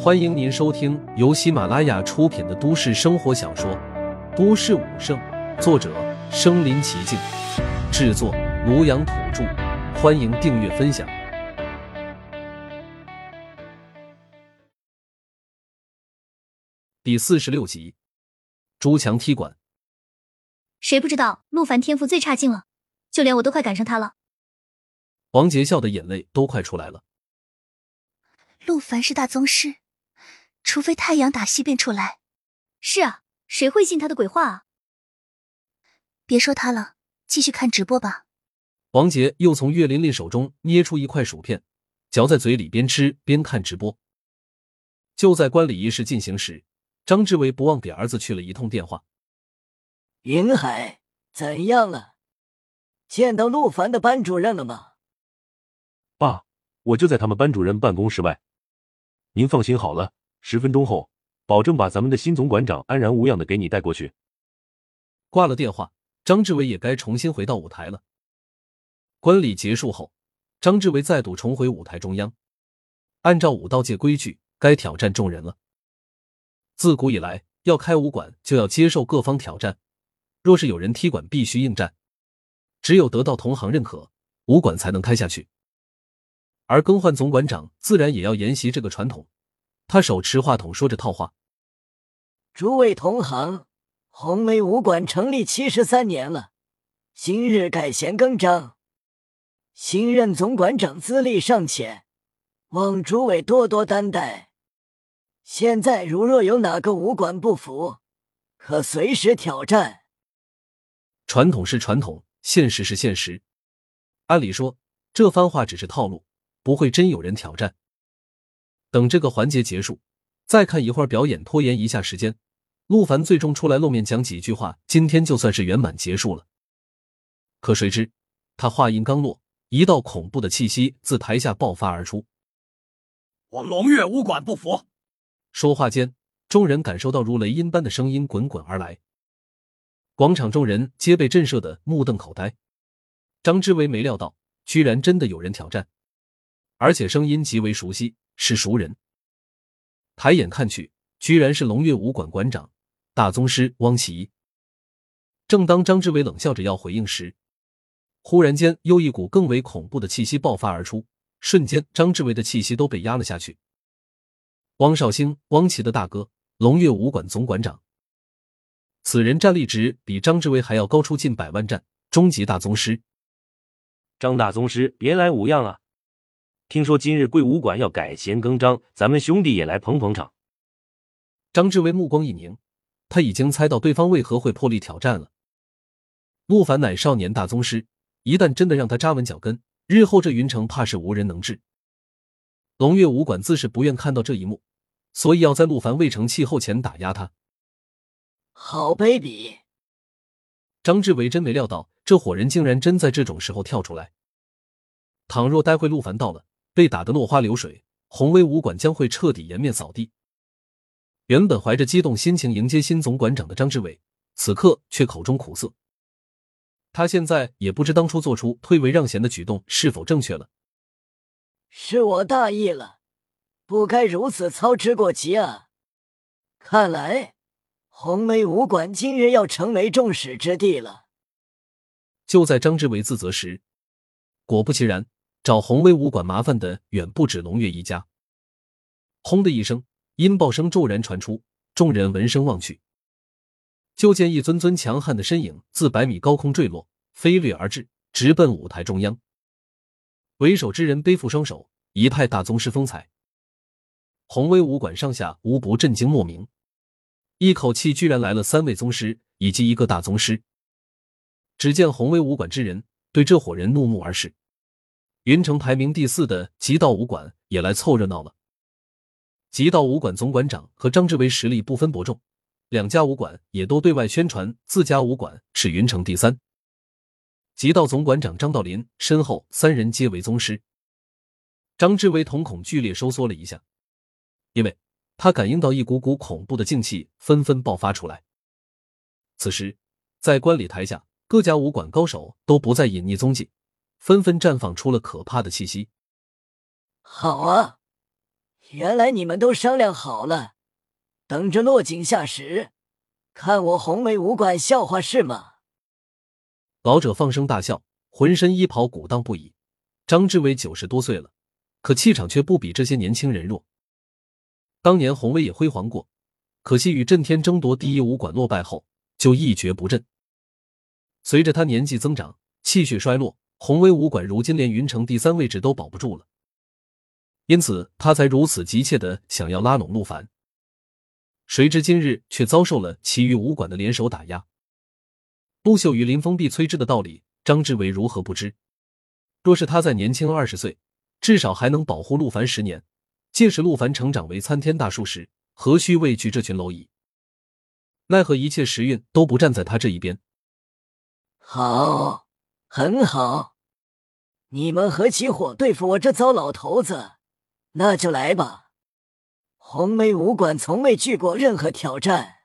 欢迎您收听由喜马拉雅出品的都市生活小说《都市武圣》，作者：身临其境，制作：庐阳土著。欢迎订阅分享。第四十六集，朱强踢馆。谁不知道陆凡天赋最差劲了？就连我都快赶上他了。王杰笑的眼泪都快出来了。陆凡是大宗师。除非太阳打西边出来，是啊，谁会信他的鬼话啊？别说他了，继续看直播吧。王杰又从岳琳琳手中捏出一块薯片，嚼在嘴里，边吃边看直播。就在观礼仪式进行时，张志伟不忘给儿子去了一通电话。云海，怎样了？见到陆凡的班主任了吗？爸，我就在他们班主任办公室外。您放心好了。十分钟后，保证把咱们的新总馆长安然无恙的给你带过去。挂了电话，张志伟也该重新回到舞台了。观礼结束后，张志伟再度重回舞台中央。按照武道界规矩，该挑战众人了。自古以来，要开武馆就要接受各方挑战。若是有人踢馆，必须应战，只有得到同行认可，武馆才能开下去。而更换总馆长，自然也要沿袭这个传统。他手持话筒说着套话：“诸位同行，红梅武馆成立七十三年了，今日改弦更张。新任总馆长资历尚浅，望诸位多多担待。现在如若有哪个武馆不服，可随时挑战。传统是传统，现实是现实。按理说，这番话只是套路，不会真有人挑战。”等这个环节结束，再看一会儿表演，拖延一下时间。陆凡最终出来露面讲几句话，今天就算是圆满结束了。可谁知他话音刚落，一道恐怖的气息自台下爆发而出。我龙月武馆不服！说话间，众人感受到如雷音般的声音滚滚而来，广场众人皆被震慑的目瞪口呆。张之维没料到，居然真的有人挑战，而且声音极为熟悉。是熟人，抬眼看去，居然是龙月武馆馆长大宗师汪奇。正当张志伟冷笑着要回应时，忽然间又一股更为恐怖的气息爆发而出，瞬间张志伟的气息都被压了下去。汪少兴，汪奇的大哥，龙月武馆总馆长。此人战力值比张志伟还要高出近百万战，终极大宗师。张大宗师，别来无恙啊！听说今日贵武馆要改弦更张，咱们兄弟也来捧捧场。张志威目光一凝，他已经猜到对方为何会破例挑战了。陆凡乃少年大宗师，一旦真的让他扎稳脚跟，日后这云城怕是无人能治。龙月武馆自是不愿看到这一幕，所以要在陆凡未成气候前打压他。好卑鄙！张志伟真没料到，这伙人竟然真在这种时候跳出来。倘若待会陆凡到了，被打得落花流水，宏威武馆将会彻底颜面扫地。原本怀着激动心情迎接新总馆长的张志伟，此刻却口中苦涩。他现在也不知当初做出退位让贤的举动是否正确了。是我大意了，不该如此操之过急啊！看来红梅武馆今日要成为众矢之的了。就在张志伟自责时，果不其然。找宏威武馆麻烦的远不止龙月一家。轰的一声，音爆声骤然传出，众人闻声望去，就见一尊尊强悍的身影自百米高空坠落，飞掠而至，直奔舞台中央。为首之人背负双手，一派大宗师风采。宏威武馆上下无不震惊莫名，一口气居然来了三位宗师以及一个大宗师。只见宏威武馆之人对这伙人怒目而视。云城排名第四的极道武馆也来凑热闹了。极道武馆总馆长和张志伟实力不分伯仲，两家武馆也都对外宣传自家武馆是云城第三。极道总馆长张道林身后三人皆为宗师。张志伟瞳孔剧烈收缩了一下，因为他感应到一股股恐怖的劲气纷纷爆发出来。此时，在观礼台下，各家武馆高手都不再隐匿踪迹。纷纷绽放出了可怕的气息。好啊，原来你们都商量好了，等着落井下石，看我红梅武馆笑话是吗？老者放声大笑，浑身衣袍鼓荡不已。张志伟九十多岁了，可气场却不比这些年轻人弱。当年红威也辉煌过，可惜与震天争夺第一武馆落败后，就一蹶不振。随着他年纪增长，气血衰落，宏威武馆如今连云城第三位置都保不住了。因此，他才如此急切的想要拉拢陆凡。谁知今日却遭受了其余武馆的联手打压。陆秀与林峰必摧之的道理，张志伟如何不知？若是他再年轻二十岁，至少还能保护陆凡十年。届时陆凡成长为参天大树时，何须畏惧这群蝼蚁？奈何一切时运都不站在他这一边。好，很好，你们合起伙对付我这糟老头子。那就来吧！红梅武馆从未惧过任何挑战。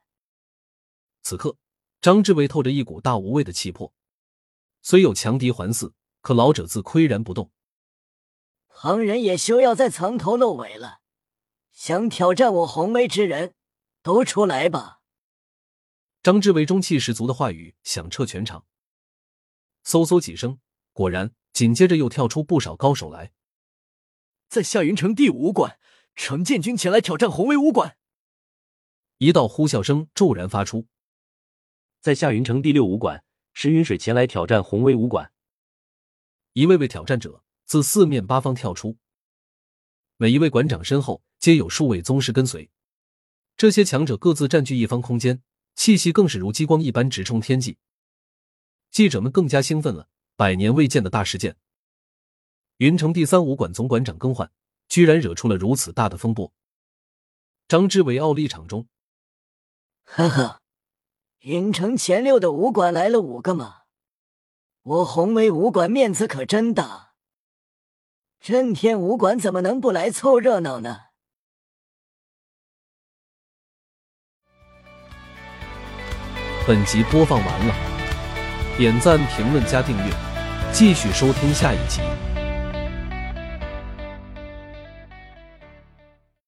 此刻，张志伟透着一股大无畏的气魄。虽有强敌环伺，可老者自岿然不动。旁人也休要再藏头露尾了。想挑战我红梅之人，都出来吧！张志伟中气十足的话语响彻全场。嗖嗖几声，果然，紧接着又跳出不少高手来。在夏云城第五馆，程建军前来挑战宏威武馆。一道呼啸声骤然发出。在夏云城第六武馆，石云水前来挑战宏威武馆。一位位挑战者自四面八方跳出，每一位馆长身后皆有数位宗师跟随。这些强者各自占据一方空间，气息更是如激光一般直冲天际。记者们更加兴奋了，百年未见的大事件。云城第三武馆总馆长更换，居然惹出了如此大的风波。张之伟傲立场中，呵呵，云城前六的武馆来了五个嘛？我红威武馆面子可真大，震天武馆怎么能不来凑热闹呢？本集播放完了，点赞、评论、加订阅，继续收听下一集。